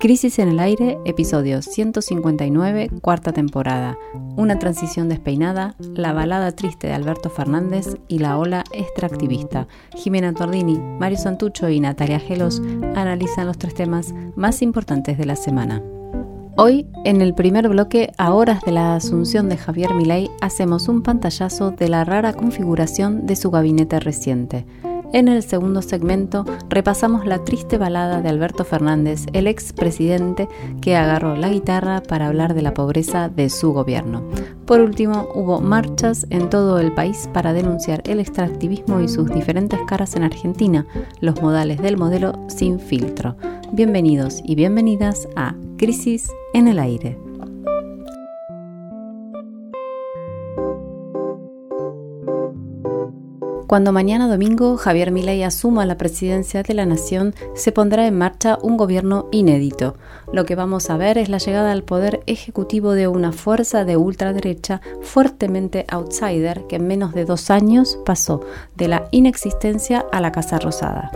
Crisis en el Aire, episodio 159, cuarta temporada. Una transición despeinada, la balada triste de Alberto Fernández y la ola extractivista. Jimena Tordini, Mario Santucho y Natalia Gelos analizan los tres temas más importantes de la semana. Hoy, en el primer bloque, a horas de la asunción de Javier Milei, hacemos un pantallazo de la rara configuración de su gabinete reciente. En el segundo segmento repasamos la triste balada de Alberto Fernández, el expresidente que agarró la guitarra para hablar de la pobreza de su gobierno. Por último, hubo marchas en todo el país para denunciar el extractivismo y sus diferentes caras en Argentina, los modales del modelo sin filtro. Bienvenidos y bienvenidas a Crisis en el Aire. Cuando mañana domingo Javier Milei asuma la presidencia de la nación, se pondrá en marcha un gobierno inédito. Lo que vamos a ver es la llegada al poder ejecutivo de una fuerza de ultraderecha fuertemente outsider que en menos de dos años pasó de la inexistencia a la Casa Rosada.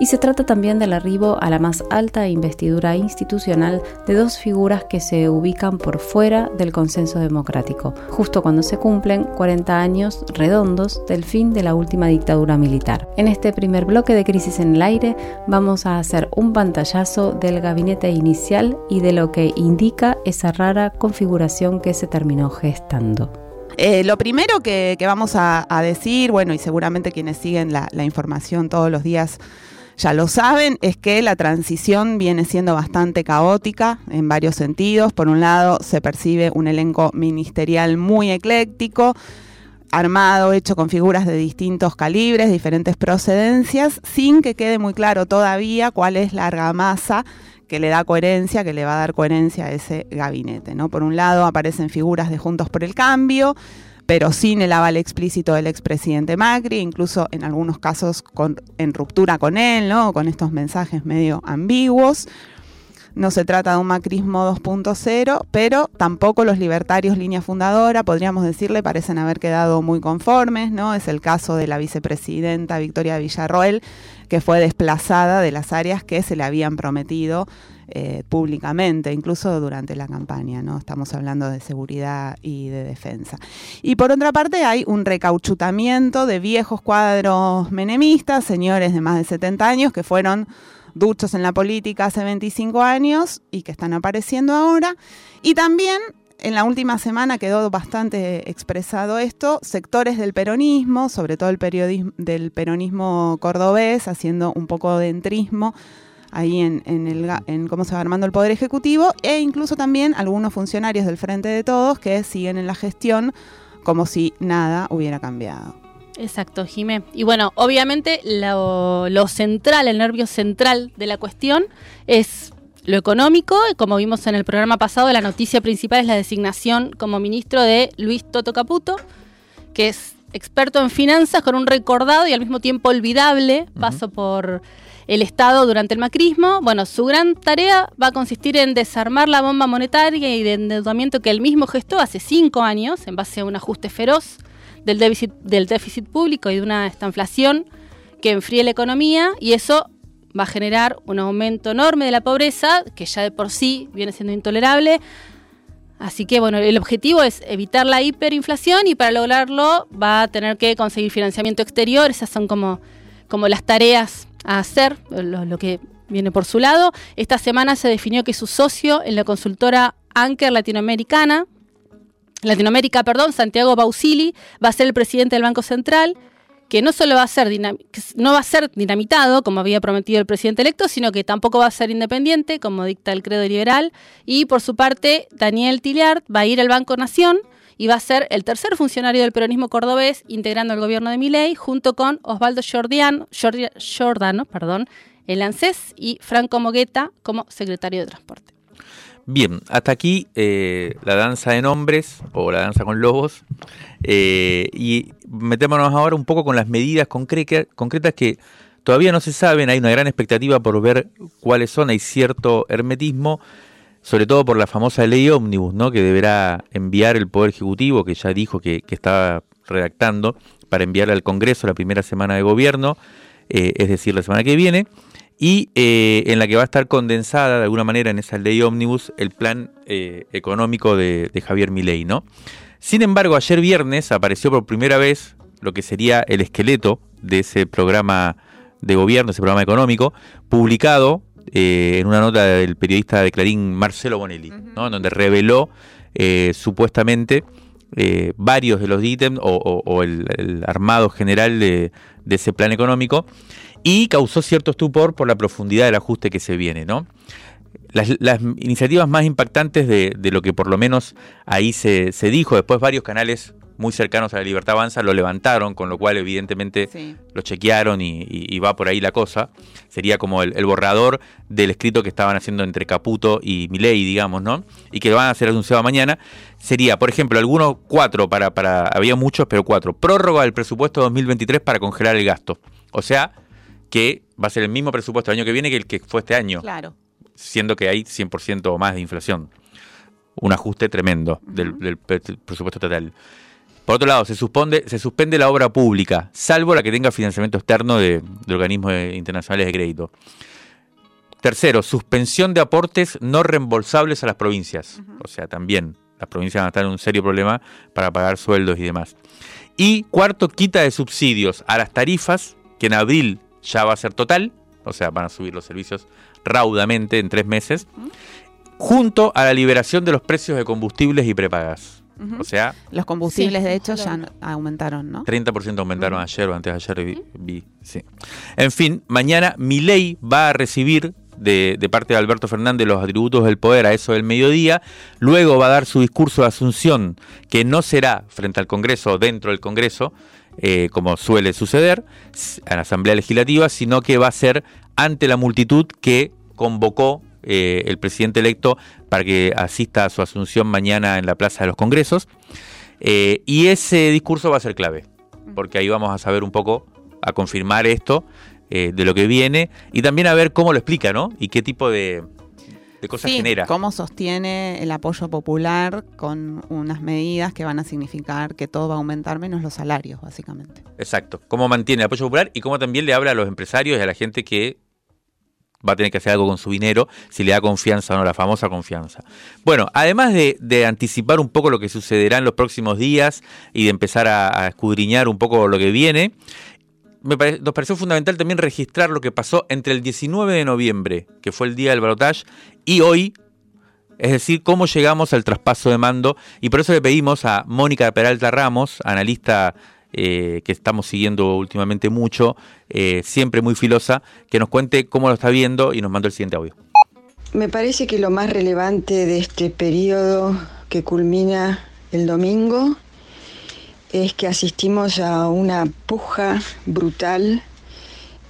Y se trata también del arribo a la más alta investidura institucional de dos figuras que se ubican por fuera del consenso democrático, justo cuando se cumplen 40 años redondos del fin de la última dictadura militar. En este primer bloque de Crisis en el Aire vamos a hacer un pantallazo del gabinete inicial y de lo que indica esa rara configuración que se terminó gestando. Eh, lo primero que, vamos a, decir, bueno, y seguramente quienes siguen la, la información todos los días ya lo saben, es que la transición viene siendo bastante caótica en varios sentidos. Por un lado, se percibe un elenco ministerial muy ecléctico, armado, hecho con figuras de distintos calibres, diferentes procedencias, sin que quede muy claro todavía cuál es la argamasa que le da coherencia, que le va a dar coherencia a ese gabinete. ¿no? Por un lado aparecen figuras de Juntos por el Cambio, pero sin el aval explícito del expresidente Macri, incluso en algunos casos en ruptura con él, ¿no? con estos mensajes medio ambiguos. No se trata de un macrismo 2.0, pero tampoco los libertarios línea fundadora, podríamos decirle, parecen haber quedado muy conformes, ¿no? Es el caso de la vicepresidenta Victoria Villarroel, que fue desplazada de las áreas que se le habían prometido eh, públicamente, incluso durante la campaña, ¿no? Estamos hablando de seguridad y de defensa. Y por otra parte hay un recauchutamiento de viejos cuadros menemistas, señores de más de 70 años que fueron duchos en la política hace 25 años y que están apareciendo ahora. Y también en la última semana quedó bastante expresado esto, sectores del peronismo, sobre todo el periodismo del peronismo cordobés, haciendo un poco de entrismo ahí en, el, en cómo se va armando el Poder Ejecutivo, e incluso también algunos funcionarios del Frente de Todos que siguen en la gestión como si nada hubiera cambiado. Exacto, Jimé. Y bueno, obviamente lo, central, el nervio central de la cuestión es lo económico, como vimos en el programa pasado, la noticia principal es la designación como ministro de Luis Toto Caputo, que es experto en finanzas con un recordado y al mismo tiempo olvidable paso por el Estado durante el macrismo. Bueno, su gran tarea va a consistir en desarmar la bomba monetaria y de endeudamiento que él mismo gestó hace cinco años en base a un ajuste feroz del déficit, del público y de una estanflación que enfríe la economía y eso va a generar un aumento enorme de la pobreza, que ya de por sí viene siendo intolerable. Así que bueno, el objetivo es evitar la hiperinflación y para lograrlo va a tener que conseguir financiamiento exterior. Esas son como, como las tareas a hacer, lo que viene por su lado. Esta semana se definió que su socio en la consultora Anker Latinoamericana, Latinoamérica, perdón, Santiago Bausili va a ser el presidente del Banco Central, que no solo va a ser no va a ser dinamitado, como había prometido el presidente electo, sino que tampoco va a ser independiente, como dicta el credo liberal. Y por su parte, Daniel Tiliard va a ir al Banco Nación y va a ser el tercer funcionario del peronismo cordobés integrando el gobierno de Miley, junto con Osvaldo Jordiano, Jordano, perdón, el ANSES y Franco Mogueta como secretario de Transporte. Bien, hasta aquí eh, la danza de nombres o la danza con lobos. Eh, y metémonos ahora un poco con las medidas concretas que todavía no se saben. Hay una gran expectativa por ver cuáles son. Hay cierto hermetismo, sobre todo por la famosa ley ómnibus, ¿no? que deberá enviar el Poder Ejecutivo, que ya dijo que, estaba redactando, para enviar al Congreso la primera semana de gobierno, eh, es decir, la semana que viene y eh, en la que va a estar condensada de alguna manera en esa ley ómnibus el plan eh, económico de, Javier Milei, ¿no? Sin embargo, ayer viernes apareció por primera vez lo que sería el esqueleto de ese programa de gobierno, ese programa económico, publicado eh, en una nota del periodista de Clarín Marcelo Bonelli, ¿no? donde reveló supuestamente varios de los ítems o, el, armado general de, de ese plan económico y causó cierto estupor por la profundidad del ajuste que se viene, ¿no? Las, iniciativas más impactantes de, lo que por lo menos ahí se, dijo, después varios canales muy cercanos a la Libertad Avanza lo levantaron, con lo cual evidentemente lo chequearon y, va por ahí la cosa. Sería como el, borrador del escrito que estaban haciendo entre Caputo y Milei, digamos, ¿no? Y que lo van a hacer anunciado mañana. Sería, por ejemplo, algunos cuatro, para, para había muchos, pero cuatro. Prórroga del presupuesto 2023 para congelar el gasto. O sea, que va a ser el mismo presupuesto el año que viene que el que fue este año. Claro. Siendo que hay 100% o más de inflación. Un ajuste tremendo del, presupuesto total. Por otro lado, se, suspende, se suspende la obra pública, salvo la que tenga financiamiento externo de, organismos internacionales de crédito. Tercero, suspensión de aportes no reembolsables a las provincias. O sea, también las provincias van a estar en un serio problema para pagar sueldos y demás. Y cuarto, quita de subsidios a las tarifas que en abril ya va a ser total, o sea, van a subir los servicios raudamente en tres meses, junto a la liberación de los precios de combustibles y prepagas. O sea, los combustibles de hecho ya aumentaron, ¿no? 30% aumentaron ayer o antes de ayer vi, sí. En fin, mañana mi ley va a recibir de, de, parte de Alberto Fernández los atributos del poder a eso del mediodía, luego va a dar su discurso de asunción, que no será frente al Congreso o dentro del Congreso, eh, como suele suceder, a la Asamblea Legislativa, sino que va a ser ante la multitud que convocó eh, el presidente electo para que asista a su asunción mañana en la Plaza de los Congresos. Eh, y ese discurso va a ser clave, porque ahí vamos a saber un poco, a confirmar esto de lo que viene y también a ver cómo lo explica, ¿no? Y qué tipo de, de cosas genera. ¿Cómo sostiene el apoyo popular con unas medidas que van a significar que todo va a aumentar menos los salarios, básicamente? Exacto. ¿Cómo mantiene el apoyo popular y cómo también le habla a los empresarios y a la gente que va a tener que hacer algo con su dinero, si le da confianza o no, la famosa confianza. Bueno, además de, anticipar un poco lo que sucederá en los próximos días y de empezar a, a escudriñar un poco lo que viene, nos pareció fundamental también registrar lo que pasó entre el 19 de noviembre, que fue el día del balotaje, y hoy, es decir, cómo llegamos al traspaso de mando. Y por eso le pedimos a Mónica Peralta Ramos, analista eh, que estamos siguiendo últimamente mucho, eh, siempre muy filosa, que nos cuente cómo lo está viendo y nos mandó el siguiente audio. Me parece que lo más relevante de este periodo que culmina el domingo es que asistimos a una puja brutal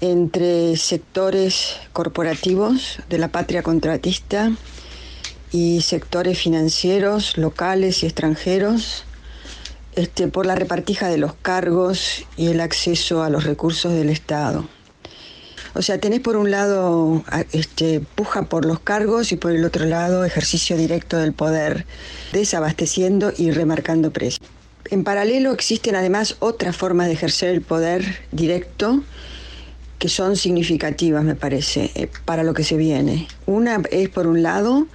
entre sectores corporativos de la patria contratista y sectores financieros locales y extranjeros este, por la repartija de los cargos y el acceso a los recursos del Estado. O sea, tenés por un lado este, puja por los cargos y por el otro lado ejercicio directo del poder, desabasteciendo y remarcando precios. En paralelo existen además otras formas de ejercer el poder directo que son significativas, me parece, eh, para lo que se viene. Una es, por un lado,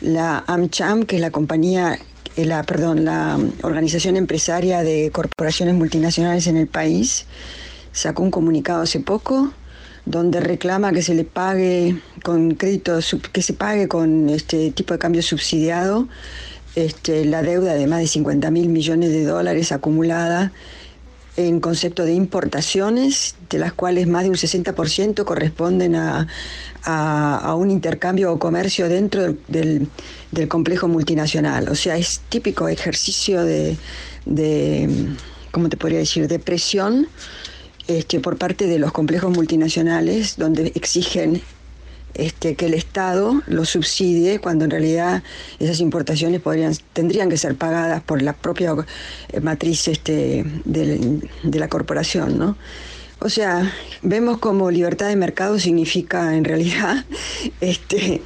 la AmCham, que es la compañía, eh, la, perdón, la organización empresaria de corporaciones multinacionales en el país, sacó un comunicado hace poco donde reclama que se le pague con crédito, que se pague con este tipo de cambio subsidiado este, la deuda de más de 50 mil millones de dólares acumulada en concepto de importaciones, de las cuales más de un 60% corresponden a, un intercambio o comercio dentro del, complejo multinacional. O sea, es típico ejercicio de, de ¿cómo te podría decir?, de presión este, por parte de los complejos multinacionales, donde exigen este, que el Estado lo subsidie cuando en realidad esas importaciones tendrían que ser pagadas por la propia eh, matriz este, de, la corporación, ¿no? O sea, vemos como libertad de mercado significa en realidad este,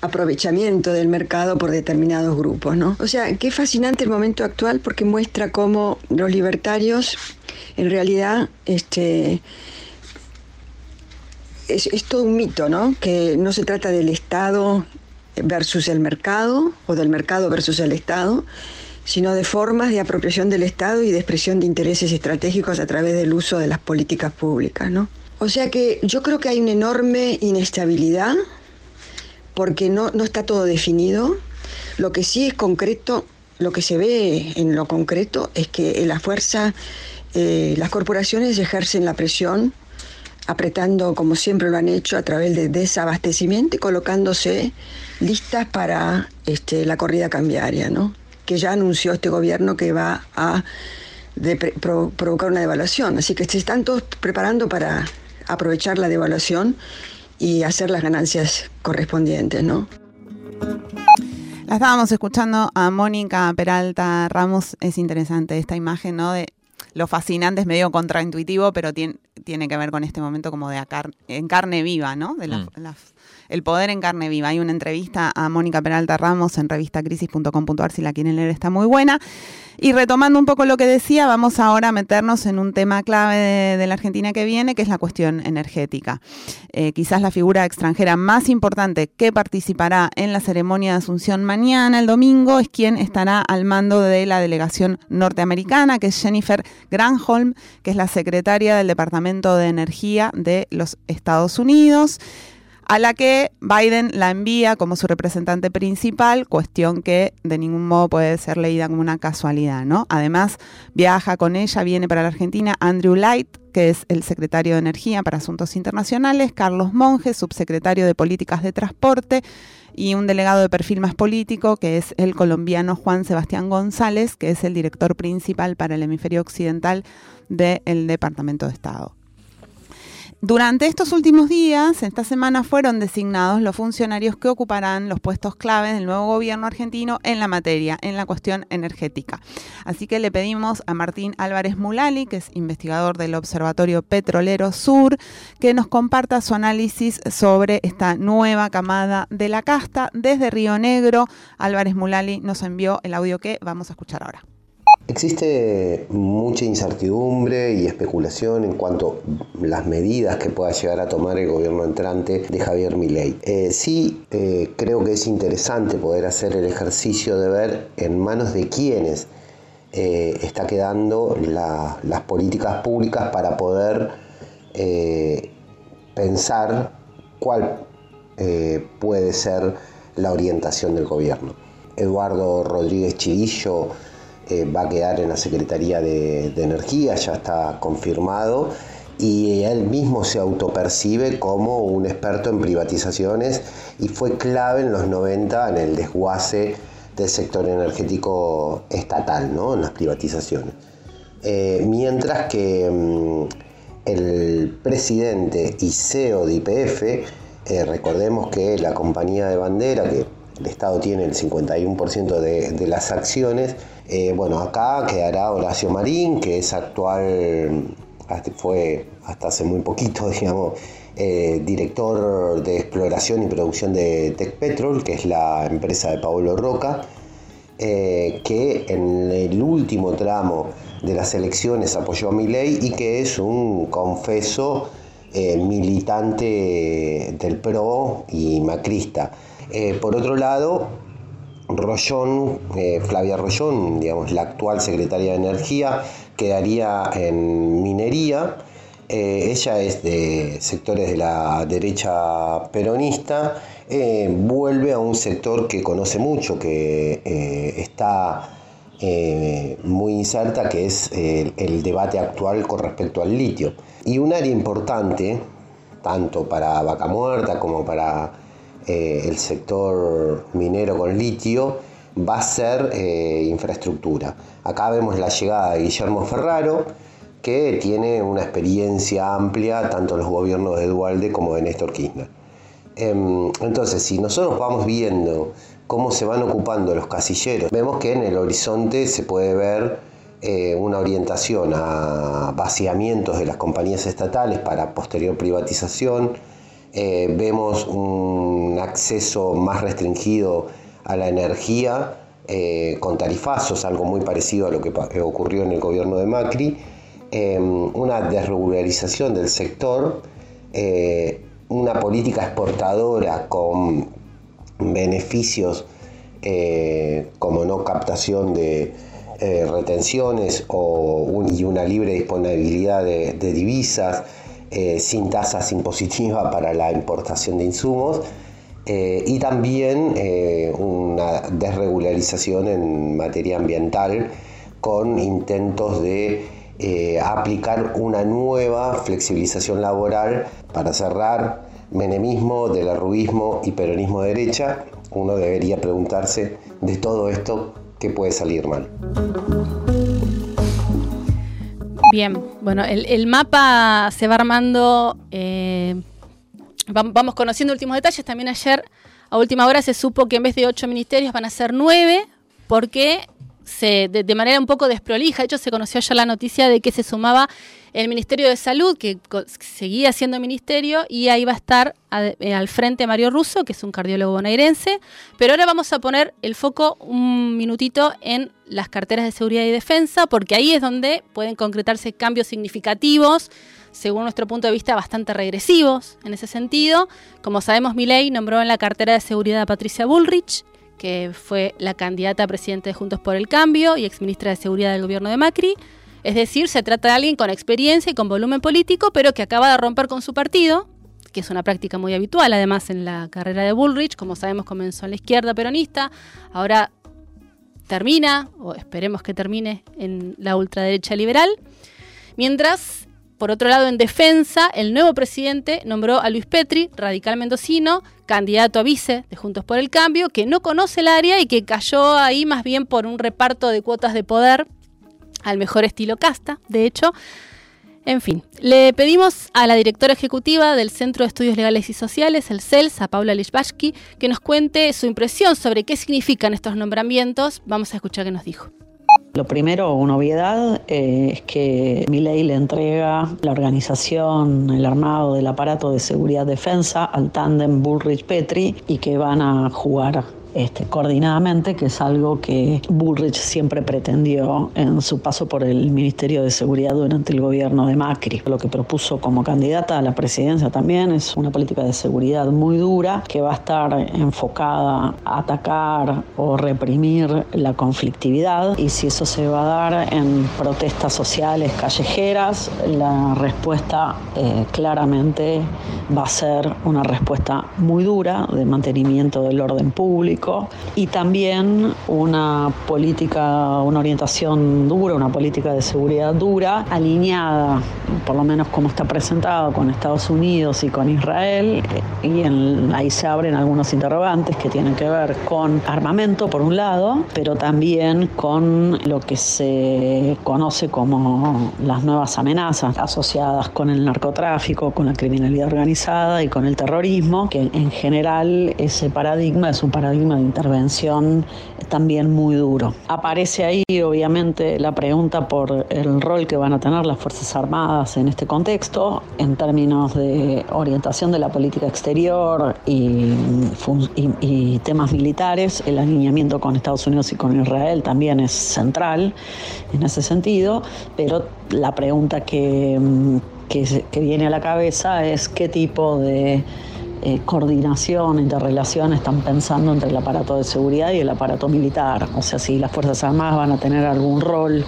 aprovechamiento del mercado por determinados grupos, ¿no? O sea, qué fascinante el momento actual porque muestra cómo los libertarios en realidad este, es, es todo un mito, ¿no? Que no se trata del Estado versus el mercado o del mercado versus el Estado, sino de formas de apropiación del Estado y de expresión de intereses estratégicos a través del uso de las políticas públicas. ¿no? O sea que yo creo que hay una enorme inestabilidad porque no, no está todo definido. Lo que sí es concreto, lo que se ve en lo concreto es que la fuerza, eh, las corporaciones ejercen la presión apretando como siempre lo han hecho a través de desabastecimiento y colocándose listas para este, la corrida cambiaria, ¿no? que ya anunció este gobierno que va a provocar una devaluación. Así que se están todos preparando para aprovechar la devaluación y hacer las ganancias correspondientes, ¿no? La estábamos escuchando a Mónica Peralta Ramos. Es interesante esta imagen, ¿no? De lo fascinante, es medio contraintuitivo, pero tiene, tiene que ver con este momento como de en carne viva, ¿no? De mm. El poder en carne viva. Hay una entrevista a Mónica Peralta Ramos en revistacrisis.com.ar, si la quieren leer, está muy buena. Y retomando un poco lo que decía, vamos ahora a meternos en un tema clave de, la Argentina que viene, que es la cuestión energética. Eh, quizás la figura extranjera más importante que participará en la ceremonia de Asunción mañana, el domingo, es quien estará al mando de la delegación norteamericana, que es Jennifer Granholm, que es la secretaria del Departamento de Energía de los Estados Unidos a la que Biden la envía como su representante principal, cuestión que de ningún modo puede ser leída como una casualidad, ¿no? Además, viaja con ella, viene para la Argentina Andrew Light, que es el secretario de Energía para Asuntos Internacionales, Carlos Monge, subsecretario de Políticas de Transporte, y un delegado de perfil más político, que es el colombiano Juan Sebastián González, que es el director principal para el hemisferio occidental del Departamento de Estado. Durante estos últimos días, esta semana, fueron designados los funcionarios que ocuparán los puestos claves del nuevo gobierno argentino en la materia, en la cuestión energética. Así que le pedimos a Martín Álvarez Mulali, que es investigador del Observatorio Petrolero Sur, que nos comparta su análisis sobre esta nueva camada de la casta desde Río Negro. Álvarez Mulali nos envió el audio que vamos a escuchar ahora. Existe mucha incertidumbre y especulación en cuanto a las medidas que pueda llegar a tomar el gobierno entrante de Javier Milei. Eh, sí, eh, creo que es interesante poder hacer el ejercicio de ver en manos de quiénes eh, está quedando las políticas públicas para poder pensar cuál puede ser la orientación del gobierno. Eduardo Rodríguez Chivillo eh, va a quedar en la Secretaría de, Energía, ya está confirmado, y él mismo se autopercibe como un experto en privatizaciones y fue clave en los 90 en el desguace del sector energético estatal, ¿no? en las privatizaciones. Eh, mientras que mm, el presidente y CEO de IPF, eh, recordemos que la compañía de bandera, que el Estado tiene el 51% de, de las acciones, eh, bueno, acá quedará Horacio Marín, que es actual, fue hasta hace muy poquito, digamos, eh, director de exploración y producción de Tecpetrol, que es la empresa de Pablo Roca, eh, que en el último tramo de las elecciones apoyó a mi ley y que es un confeso militante del PRO y macrista. Por otro lado, Rollón, eh, Flavia Rollón, digamos, la actual secretaria de Energía, quedaría en minería. Eh, ella es de sectores de la derecha peronista, eh, vuelve a un sector que conoce mucho, que está muy inserta, que es el debate actual con respecto al litio. Y un área importante, tanto para Vaca Muerta como para eh, el sector minero con litio va a ser eh, infraestructura. Acá vemos la llegada de Guillermo Ferraro, que tiene una experiencia amplia tanto en los gobiernos de Dualde como de Néstor Kirchner. Em, entonces, si nosotros vamos viendo cómo se van ocupando los casilleros, vemos que en el horizonte se puede ver eh, una orientación a vaciamientos de las compañías estatales para posterior privatización, eh, vemos un acceso más restringido a la energía eh, con tarifazos, algo muy parecido a lo que ocurrió en el gobierno de Macri, em, una desregularización del sector, eh, una política exportadora con beneficios como no captación de retenciones o una libre disponibilidad de, divisas, eh, sin tasas impositivas para la importación de insumos y también una desregularización en materia ambiental con intentos de aplicar una nueva flexibilización laboral para cerrar menemismo, del arruismo y peronismo de derecha, uno debería preguntarse de todo esto qué puede salir mal. Bien, bueno, el, mapa se va armando, eh, vamos conociendo últimos detalles. También ayer, a última hora, se supo que en vez de ocho ministerios van a ser nueve, porque se, de, manera un poco desprolija, de hecho se conoció ya la noticia de que se sumaba el Ministerio de Salud, que seguía siendo ministerio, y ahí va a estar eh, al frente Mario Russo, que es un cardiólogo bonaerense. Pero ahora vamos a poner el foco un minutito en las carteras de seguridad y defensa, porque ahí es donde pueden concretarse cambios significativos, según nuestro punto de vista, bastante regresivos en ese sentido. Como sabemos, Milei nombró en la cartera de seguridad a Patricia Bullrich, que fue la candidata a presidente de Juntos por el Cambio y exministra de Seguridad del gobierno de Macri. Es decir, se trata de alguien con experiencia y con volumen político, pero que acaba de romper con su partido, que es una práctica muy habitual además en la carrera de Bullrich, como sabemos comenzó en la izquierda peronista, ahora termina, o esperemos que termine, en la ultraderecha liberal. Mientras por otro lado, en defensa, el nuevo presidente nombró a Luis Petri, radical mendocino, candidato a vice de Juntos por el Cambio, que no conoce el área y que cayó ahí más bien por un reparto de cuotas de poder al mejor estilo casta, de hecho. En fin, le pedimos a la directora ejecutiva del Centro de Estudios Legales y Sociales, el CELS, a Paula Lichbashki, que nos cuente su impresión sobre qué significan estos nombramientos. Vamos a escuchar qué nos dijo. Lo primero, una obviedad, eh, es que ley le entrega la organización, el armado del aparato de seguridad defensa al tándem Bullrich-Petri y que van a jugar este, coordinadamente, que es algo que Bullrich siempre pretendió en su paso por el Ministerio de Seguridad durante el gobierno de Macri. Lo que propuso como candidata a la presidencia también es una política de seguridad muy dura que va a estar enfocada a atacar o reprimir la conflictividad y si eso se va a dar en protestas sociales callejeras, la respuesta eh, claramente va a ser una respuesta muy dura de mantenimiento del orden público y también una política, una orientación dura, una política de seguridad dura, alineada, por lo menos como está presentado, con Estados Unidos y con Israel. Y ahí se abren algunos interrogantes que tienen que ver con armamento, por un lado, pero también con lo que se conoce como las nuevas amenazas asociadas con el narcotráfico, con la criminalidad organizada y con el terrorismo, que en general ese paradigma es un paradigma de intervención también muy duro. Aparece ahí obviamente la pregunta por el rol que van a tener las Fuerzas Armadas en este contexto, en términos de orientación de la política exterior y, temas militares. El alineamiento con Estados Unidos y con Israel también es central en ese sentido, pero la pregunta que, que, que viene a la cabeza es qué tipo de eh, coordinación, interrelación están pensando entre el aparato de seguridad y el aparato militar. O sea, si las Fuerzas Armadas van a tener algún rol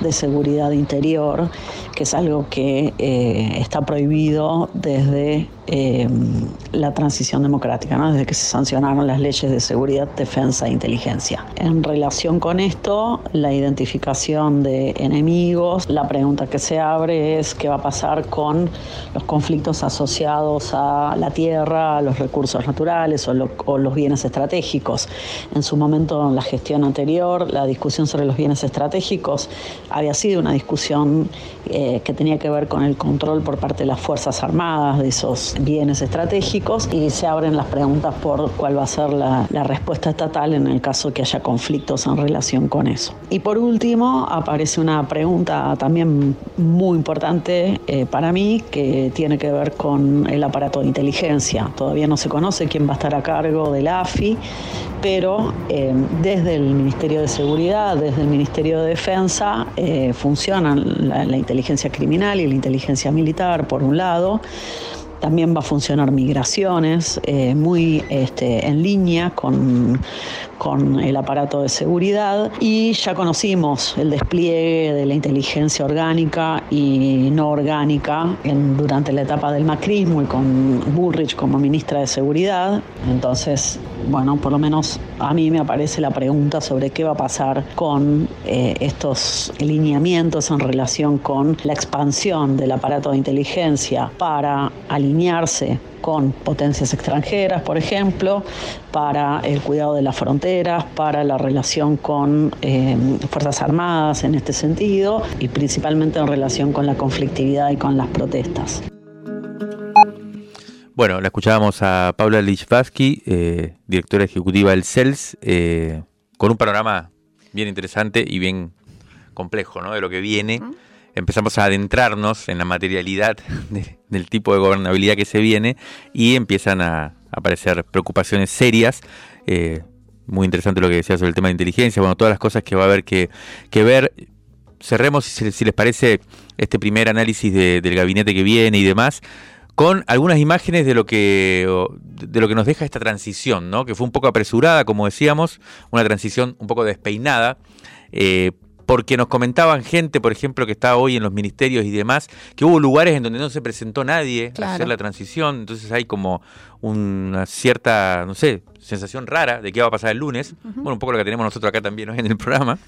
de seguridad interior, que es algo que eh, está prohibido desde eh, la transición democrática, ¿no? desde que se sancionaron las leyes de seguridad, defensa e inteligencia. En relación con esto, la identificación de enemigos, la pregunta que se abre es qué va a pasar con los conflictos asociados a la tierra, a los recursos naturales o, o los bienes estratégicos. En su momento, en la gestión anterior, la discusión sobre los bienes estratégicos había sido una discusión eh, que tenía que ver con el control por parte de las Fuerzas Armadas de esos bienes estratégicos y se abren las preguntas por cuál va a ser la, respuesta estatal en el caso que haya conflictos en relación con eso. Y por último, aparece una pregunta también muy importante eh, para mí que tiene que ver con el aparato de inteligencia. Todavía no se conoce quién va a estar a cargo del AFI, pero eh, desde el Ministerio de Seguridad, desde el Ministerio de Defensa, eh, funcionan la inteligencia criminal y la inteligencia militar, por un lado, también va a funcionar migraciones, eh, muy este, en línea con, con el aparato de seguridad y ya conocimos el despliegue de la inteligencia orgánica y no orgánica durante la etapa del macrismo y con Bullrich como ministra de Seguridad. Entonces, bueno, por lo menos a mí me aparece la pregunta sobre qué va a pasar con eh, estos lineamientos en relación con la expansión del aparato de inteligencia para alinearse con potencias extranjeras, por ejemplo, para el cuidado de las fronteras, para la relación con eh, Fuerzas Armadas en este sentido y principalmente en relación con la conflictividad y con las protestas. Bueno, la escuchábamos a Paula Lichvatsky, eh, directora ejecutiva del CELS, eh, con un panorama bien interesante y bien complejo ¿no? de lo que viene. Empezamos a adentrarnos en la materialidad del tipo de gobernabilidad que se viene y empiezan a, aparecer preocupaciones serias. Eh, muy interesante lo que decía sobre el tema de inteligencia, bueno, todas las cosas que va a haber que, que ver. Cerremos, si, les parece, este primer análisis del gabinete que viene y demás con algunas imágenes de lo que de lo que nos deja esta transición, ¿no? que fue un poco apresurada, como decíamos, una transición un poco despeinada, eh, porque nos comentaban gente, por ejemplo, que está hoy en los ministerios y demás, que hubo lugares en donde no se presentó nadie a hacer la transición, entonces hay como una cierta, no sé, sensación rara de qué va a pasar el lunes, bueno, un poco lo que tenemos nosotros acá también en el programa,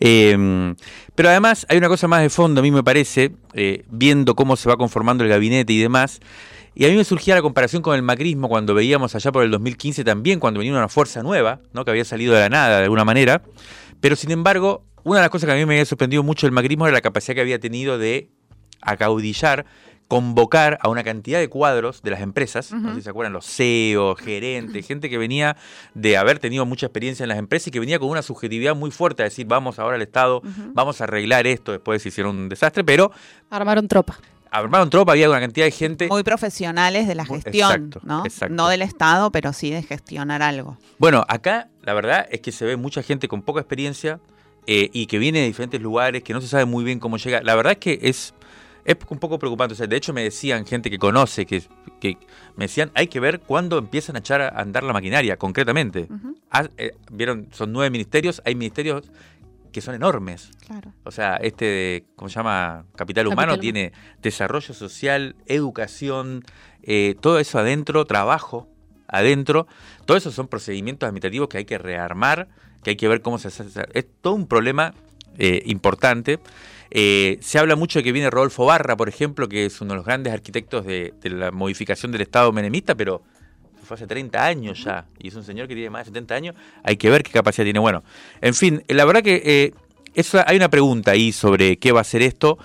em, pero además hay una cosa más de fondo, a mí me parece, eh, viendo cómo se va conformando el gabinete y demás, y a mí me surgía la comparación con el macrismo cuando veíamos allá por el 2015 también, cuando venía una fuerza nueva, ¿no? que había salido de la nada de alguna manera, pero sin embargo una de las cosas que a mí me había sorprendido mucho el macrismo era la capacidad que había tenido de acaudillar, convocar a una cantidad de cuadros de las empresas, no sé si se acuerdan, los CEO, gerentes, gente que venía de haber tenido mucha experiencia en las empresas y que venía con una subjetividad muy fuerte a decir, vamos ahora al Estado, vamos a arreglar esto, después se hicieron un desastre, pero... Armaron tropa armaron tropa, había una cantidad de gente. Muy profesionales de la gestión, ¿no? No del Estado, pero sí de gestionar algo. Bueno, acá la verdad es que se ve mucha gente con poca experiencia, eh, y que viene de diferentes lugares, que no se sabe muy bien cómo llega. La verdad es que es, es un poco preocupante. O sea, de hecho, me decían gente que conoce, que, que me decían, hay que ver cuándo empiezan a echar a andar la maquinaria, concretamente. Ah, eh, Vieron, son nueve ministerios, hay ministerios que son enormes. O sea, este de, ¿cómo se llama? Capital Humano tiene desarrollo social, educación, eh, todo eso adentro, trabajo adentro. Todos esos son procedimientos administrativos que hay que rearmar que hay que ver cómo se hace. Es todo un problema eh, importante. Eh, se habla mucho de que viene Rodolfo Barra, por ejemplo, que es uno de los grandes arquitectos de, la modificación del Estado menemista, pero fue hace 30 años ya, y es un señor que tiene más de 70 años, hay que ver qué capacidad tiene. Bueno, en fin, la verdad que eh, eso, hay una pregunta ahí sobre qué va a ser esto,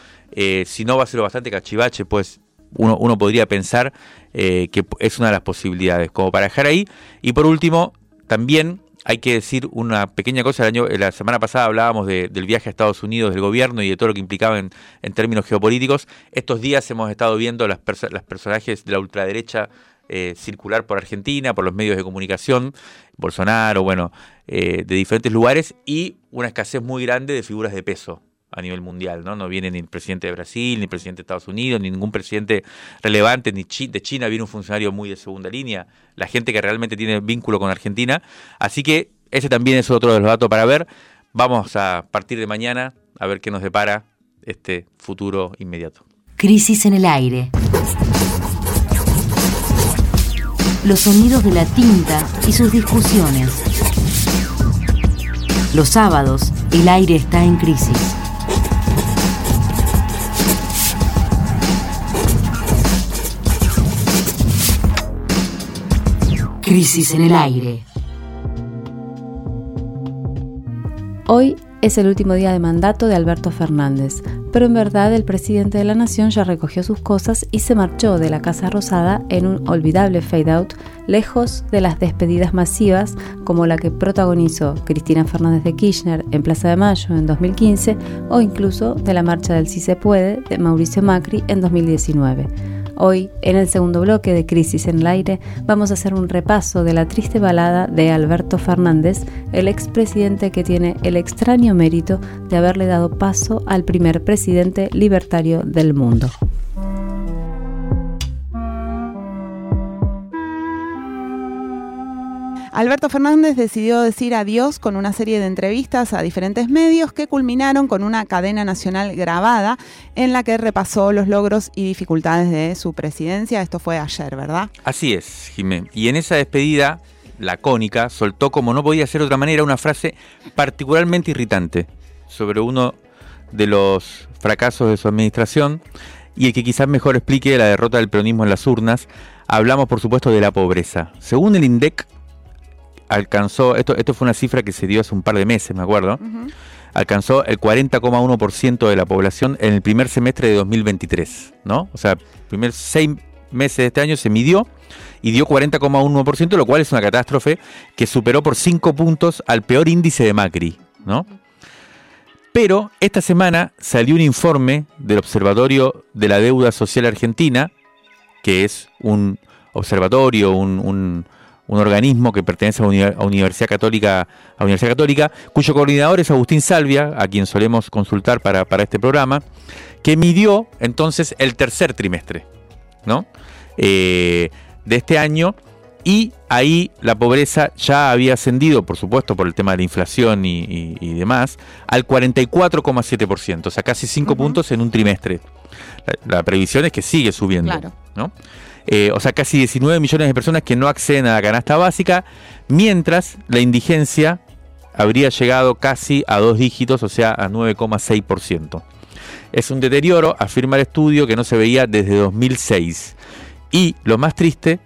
si no va a ser bastante cachivache, pues uno, podría pensar que es una de las posibilidades, como para dejar ahí. Y por último, también hay que decir una pequeña cosa. Año, la semana pasada hablábamos del viaje a Estados Unidos del gobierno y de todo lo que implicaba en, términos geopolíticos. Estos días hemos estado viendo las, las personajes de la ultraderecha eh, circular por Argentina, por los medios de comunicación, Bolsonaro, bueno, eh, de diferentes lugares y una escasez muy grande de figuras de peso a nivel mundial, ¿no? No viene ni el presidente de Brasil, ni el presidente de Estados Unidos, ni ningún presidente relevante, ni de China viene un funcionario muy de segunda línea, la gente que realmente tiene vínculo con Argentina. Así que ese también es otro de los datos para ver. Vamos a partir de mañana a ver qué nos depara este futuro inmediato. Crisis en el aire. Los sonidos de la tinta y sus discusiones. Los sábados, el aire está en crisis. Crisis en el aire. Hoy es el último día de mandato de Alberto Fernández, pero en verdad el presidente de la nación ya recogió sus cosas y se marchó de la Casa Rosada en un olvidable fade out, lejos de las despedidas masivas como la que protagonizó Cristina Fernández de Kirchner en Plaza de Mayo en 2015 o incluso de la marcha del Si se puede de Mauricio Macri en 2019. Hoy, en el segundo bloque de Crisis en el Aire, vamos a hacer un repaso de la triste balada de Alberto Fernández, el expresidente que tiene el extraño mérito de haberle dado paso al primer presidente libertario del mundo. Alberto Fernández decidió decir adiós con una serie de entrevistas a diferentes medios que culminaron con una cadena nacional grabada en la que repasó los logros y dificultades de su presidencia. Esto fue ayer, ¿verdad? Así es, Jiménez. Y en esa despedida lacónica soltó como no podía ser de otra manera una frase particularmente irritante sobre uno de los fracasos de su administración y el que quizás mejor explique la derrota del peronismo en las urnas. Hablamos, por supuesto, de la pobreza. Según el INDEC, alcanzó, esto, esto fue una cifra que se dio hace un par de meses, me acuerdo, alcanzó el 40,1% de la población en el primer semestre de 2023, ¿no? O sea, primer seis meses de este año se midió y dio 40,1%, lo cual es una catástrofe que superó por 5 puntos al peor índice de Macri, ¿no? Pero esta semana salió un informe del Observatorio de la Deuda Social Argentina, que es un observatorio, un, un, un organismo que pertenece a Universidad Católica, a Universidad Católica, cuyo coordinador es Agustín Salvia, a quien solemos consultar para, para este programa, que midió entonces el tercer trimestre ¿no? Eh, de este año y ahí la pobreza ya había ascendido, por supuesto, por el tema de la inflación y, demás, al 44,7%, o sea, casi 5 puntos en un trimestre. La, previsión es que sigue subiendo. ¿no? Eh, o sea, casi 19 millones de personas que no acceden a la canasta básica, mientras la indigencia habría llegado casi a dos dígitos, o sea, a 9,6%. Es un deterioro, afirma el estudio, que no se veía desde 2006. Y lo más triste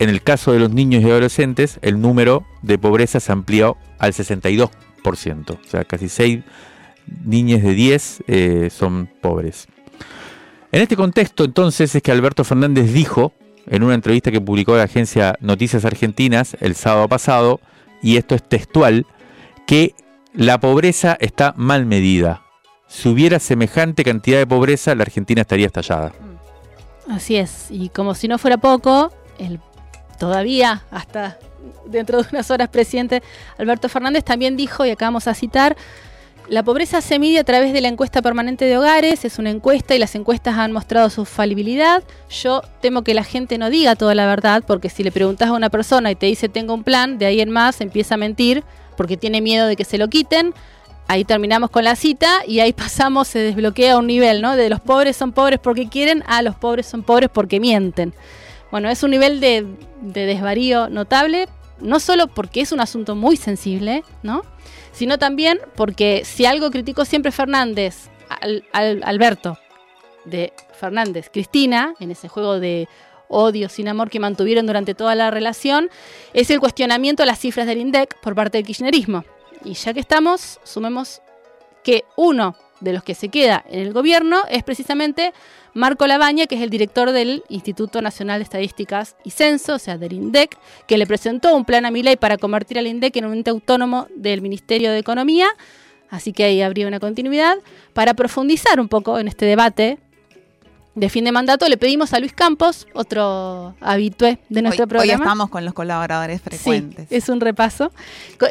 en el caso de los niños y adolescentes, el número de pobreza se amplió al 62%. O sea, casi 6 niñas de 10 eh, son pobres. En este contexto, entonces, es que Alberto Fernández dijo, en una entrevista que publicó la agencia Noticias Argentinas el sábado pasado, y esto es textual, que la pobreza está mal medida. Si hubiera semejante cantidad de pobreza, la Argentina estaría estallada. Así es, y como si no fuera poco, el todavía hasta dentro de unas horas presidente Alberto Fernández también dijo, y acá vamos a citar, la pobreza se mide a través de la encuesta permanente de hogares, es una encuesta y las encuestas han mostrado su falibilidad. Yo temo que la gente no diga toda la verdad, porque si le preguntas a una persona y te dice tengo un plan, de ahí en más empieza a mentir porque tiene miedo de que se lo quiten. Ahí terminamos con la cita y ahí pasamos, se desbloquea un nivel, ¿no? De los pobres son pobres porque quieren a los pobres son pobres porque mienten. Bueno, es un nivel de, desvarío notable, no solo porque es un asunto muy sensible, ¿no? Sino también porque si algo criticó siempre Fernández, al, Alberto, de Fernández, Cristina, en ese juego de odio sin amor que mantuvieron durante toda la relación, es el cuestionamiento a las cifras del INDEC por parte del kirchnerismo. Y ya que estamos, sumemos que uno de los que se queda en el gobierno es precisamente Marco Labaña, que es el director del Instituto Nacional de Estadísticas y Censo, o sea, del INDEC, que le presentó un plan a Milei para convertir al INDEC en un ente autónomo del Ministerio de Economía. Así que ahí habría una continuidad. Para profundizar un poco en este debate de fin de mandato, le pedimos a Luis Campos, otro habitué de nuestro programa. Hoy estamos con los colaboradores frecuentes. Sí, es un repaso.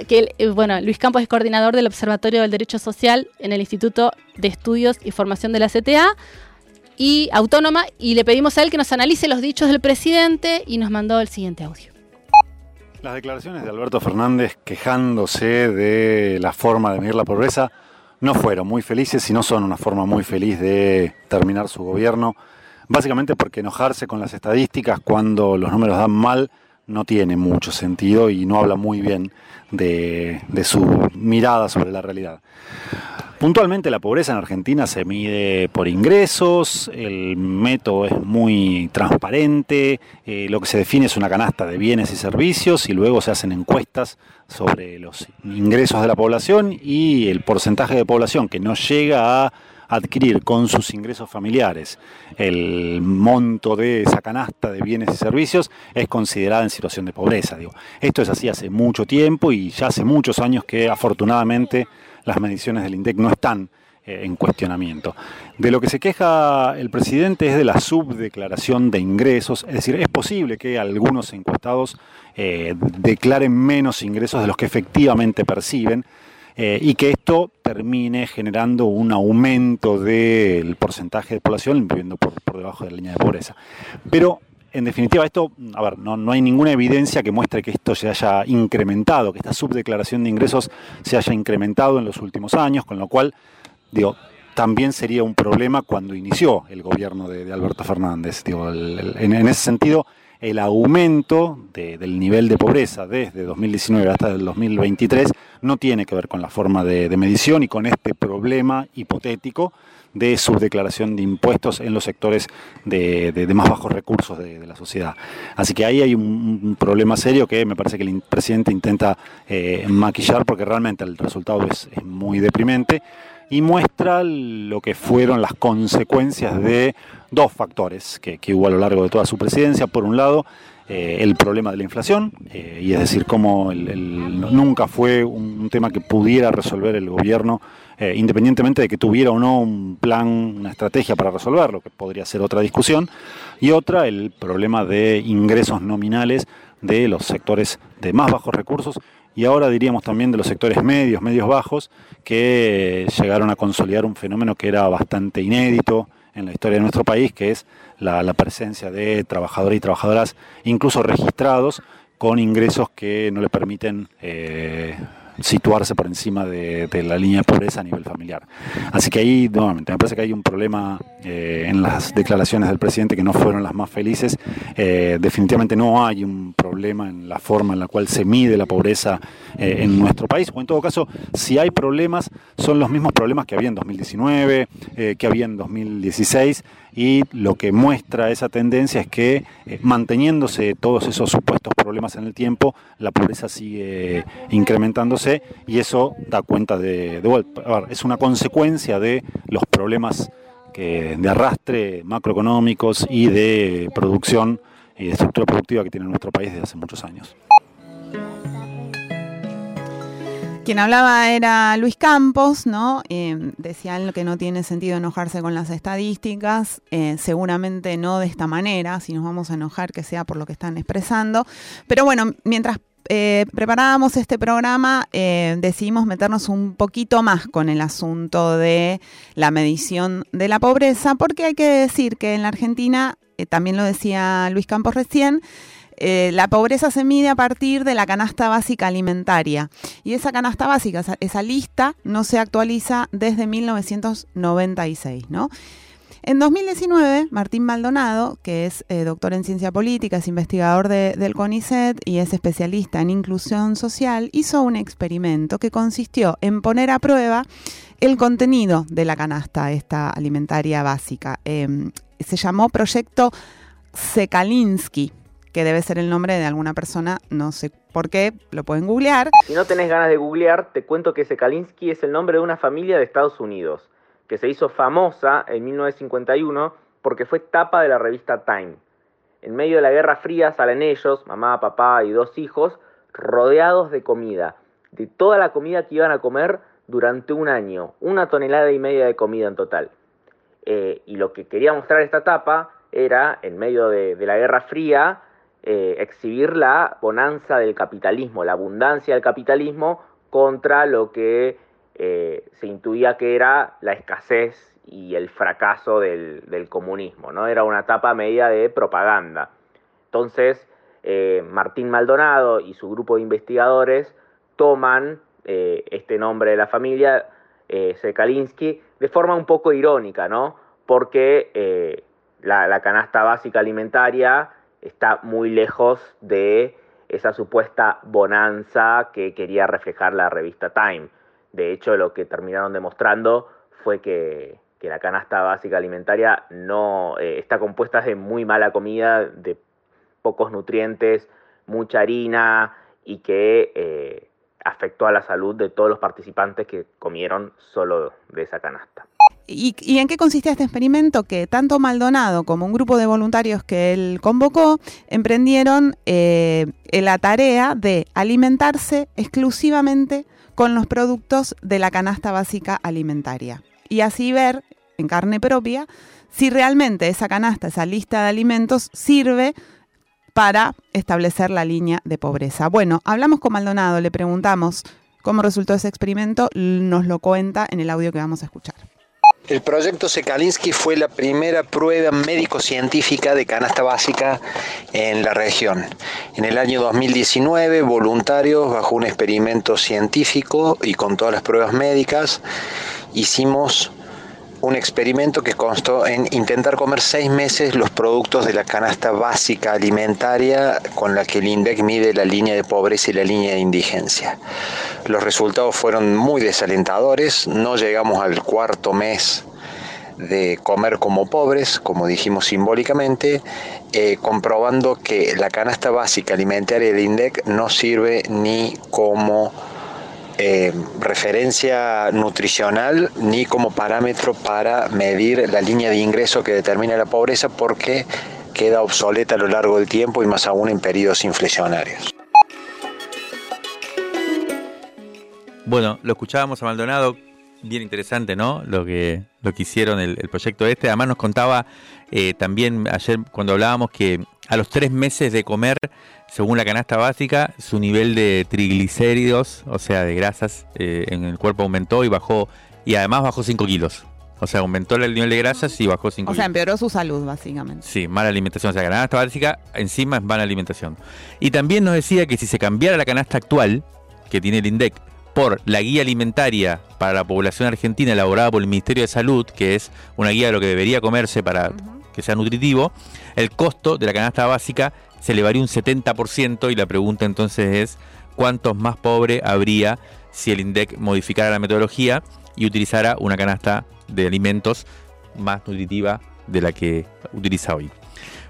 Que, eh, bueno, Luis Campos es coordinador del Observatorio del Derecho Social en el Instituto de Estudios y Formación de la CTA y autónoma y le pedimos a él que nos analice los dichos del presidente y nos mandó el siguiente audio. Las declaraciones de Alberto Fernández quejándose de la forma de medir la pobreza no fueron muy felices y no son una forma muy feliz de terminar su gobierno, básicamente porque enojarse con las estadísticas cuando los números dan mal no tiene mucho sentido y no habla muy bien de, su mirada sobre la realidad. Puntualmente la pobreza en Argentina se mide por ingresos, el método es muy transparente, eh, lo que se define es una canasta de bienes y servicios y luego se hacen encuestas sobre los ingresos de la población y el porcentaje de población que no llega a adquirir con sus ingresos familiares el monto de esa canasta de bienes y servicios es considerada en situación de pobreza. Esto es así hace mucho tiempo y ya hace muchos años que afortunadamente las mediciones del INDEC no están eh, en cuestionamiento. De lo que se queja el presidente es de la subdeclaración de ingresos, es decir, es posible que algunos encuestados eh, declaren menos ingresos de los que efectivamente perciben. Eh, y que esto termine generando un aumento del porcentaje de población viviendo por, por debajo de la línea de pobreza. Pero en definitiva, esto, a ver, no, no, hay ninguna evidencia que muestre que esto se haya incrementado, que esta subdeclaración de ingresos se haya incrementado en los últimos años, con lo cual, digo, también sería un problema cuando inició el gobierno de, Alberto Fernández. Digo, en, ese sentido, el aumento del nivel de pobreza desde 2019 hasta el 2023 no tiene que ver con la forma de, medición y con este problema hipotético de subdeclaración de impuestos en los sectores de, más bajos recursos de, la sociedad. Así que ahí hay un, problema serio que me parece que el presidente intenta eh, maquillar porque realmente el resultado es muy deprimente y muestra lo que fueron las consecuencias de dos factores que, hubo a lo largo de toda su presidencia. Por un lado, eh, el problema de la inflación, eh, y es decir, cómo nunca fue un, tema que pudiera resolver el gobierno, eh, independientemente de que tuviera o no un plan, una estrategia para resolverlo, que podría ser otra discusión, y otra, el problema de ingresos nominales de los sectores de más bajos recursos y ahora diríamos también de los sectores medios, medios bajos, que llegaron a consolidar un fenómeno que era bastante inédito en la historia de nuestro país, que es la, presencia de trabajadores y trabajadoras, incluso registrados, con ingresos que no le permiten eh, situarse por encima de, la línea de pobreza a nivel familiar. Así que ahí, nuevamente, me parece que hay un problema eh, en las declaraciones del presidente que no fueron las más felices. Eh, definitivamente no hay un problema en la forma en la cual se mide la pobreza eh, en nuestro país, o en todo caso, si hay problemas, son los mismos problemas que había en 2019, que había en 2016 y lo que muestra esa tendencia es que eh, manteniéndose todos esos supuestos problemas en el tiempo, la pobreza sigue incrementándose y eso da cuenta de, de es una consecuencia de los problemas de arrastre macroeconómicos y de producción y de estructura productiva que tiene nuestro país desde hace muchos años. Quien hablaba era Luis Campos, ¿no? Eh, decía él que no tiene sentido enojarse con las estadísticas, eh, seguramente no de esta manera, si nos vamos a enojar que sea por lo que están expresando. Pero bueno, mientras eh, preparábamos este programa, decidimos meternos un poquito más con el asunto de la medición de la pobreza, porque hay que decir que en la Argentina, también lo decía Luis Campos recién, eh, la pobreza se mide a partir de la canasta básica alimentaria. Y esa canasta básica, esa, lista, no se actualiza desde 1996, ¿no? En 2019, Martín Maldonado, que es eh, doctor en ciencia política, es investigador del CONICET y es especialista en inclusión social, hizo un experimento que consistió en poner a prueba el contenido de la canasta esta alimentaria básica. Em, se llamó Proyecto Sekalinsky que debe ser el nombre de alguna persona, no sé por qué, lo pueden googlear. Si no tenés ganas de googlear, te cuento que Sekalinsky es el nombre de una familia de Estados Unidos, que se hizo famosa en 1951 porque fue tapa de la revista Time. En medio de la Guerra Fría salen ellos, mamá, papá y dos hijos, rodeados de comida, de toda la comida que iban a comer durante un año, una tonelada y media de comida en total. Eh, y lo que quería mostrar esta tapa era, en medio de la Guerra Fría, eh, exhibir la bonanza del capitalismo, la abundancia del capitalismo contra lo que eh, se intuía que era la escasez y el fracaso del, comunismo, ¿no? Era una etapa media de propaganda. Entonces, eh, Martín Maldonado y su grupo de investigadores toman este nombre de la familia, Sekalinsky, de forma un poco irónica, ¿no? Porque la canasta básica alimentaria está muy lejos de esa supuesta bonanza que quería reflejar la revista Time. De hecho, lo que terminaron demostrando fue que, la canasta básica alimentaria no eh, está compuesta de muy mala comida, de pocos nutrientes, mucha harina y que eh, afectó a la salud de todos los participantes que comieron solo de esa canasta. ¿Y, en qué consistía este experimento? Que tanto Maldonado como un grupo de voluntarios que él convocó emprendieron eh, la tarea de alimentarse exclusivamente con los productos de la canasta básica alimentaria. Y así ver en carne propia si realmente esa canasta, esa lista de alimentos sirve para establecer la línea de pobreza. Bueno, hablamos con Maldonado, le preguntamos cómo resultó ese experimento, nos lo cuenta en el audio que vamos a escuchar. El proyecto Sekalinsky fue la primera prueba médico-científica de canasta básica en la región. En el año 2019, voluntarios, bajo un experimento científico y con todas las pruebas médicas, hicimos un experimento que constó en intentar comer seis meses los productos de la canasta básica alimentaria con la que el INDEC mide la línea de pobreza y la línea de indigencia. Los resultados fueron muy desalentadores, no llegamos al cuarto mes de comer como pobres, como dijimos simbólicamente, eh, comprobando que la canasta básica alimentaria de INDEC no sirve ni como eh, referencia nutricional ni como parámetro para medir la línea de ingreso que determina la pobreza porque queda obsoleta a lo largo del tiempo y más aún en periodos inflacionarios. Bueno, lo escuchábamos a Maldonado, bien interesante, ¿no? Lo que, lo que hicieron el, proyecto este. Además nos contaba eh, también ayer cuando hablábamos que a los tres meses de comer, según la canasta básica, su nivel de triglicéridos, o sea, de grasas eh, en el cuerpo aumentó y bajó, y además bajó 5 kilos. O sea, aumentó el nivel de grasas y bajó 5 kilos. O sea, empeoró su salud, básicamente. Sí, mala alimentación. O sea, la canasta básica encima es mala alimentación. Y también nos decía que si se cambiara la canasta actual, que tiene el INDEC, por la guía alimentaria para la población argentina elaborada por el Ministerio de Salud, que es una guía de lo que debería comerse para que sea nutritivo, el costo de la canasta básica se elevaría un 70% y la pregunta entonces es cuántos más pobres habría si el INDEC modificara la metodología y utilizara una canasta de alimentos más nutritiva de la que utiliza hoy.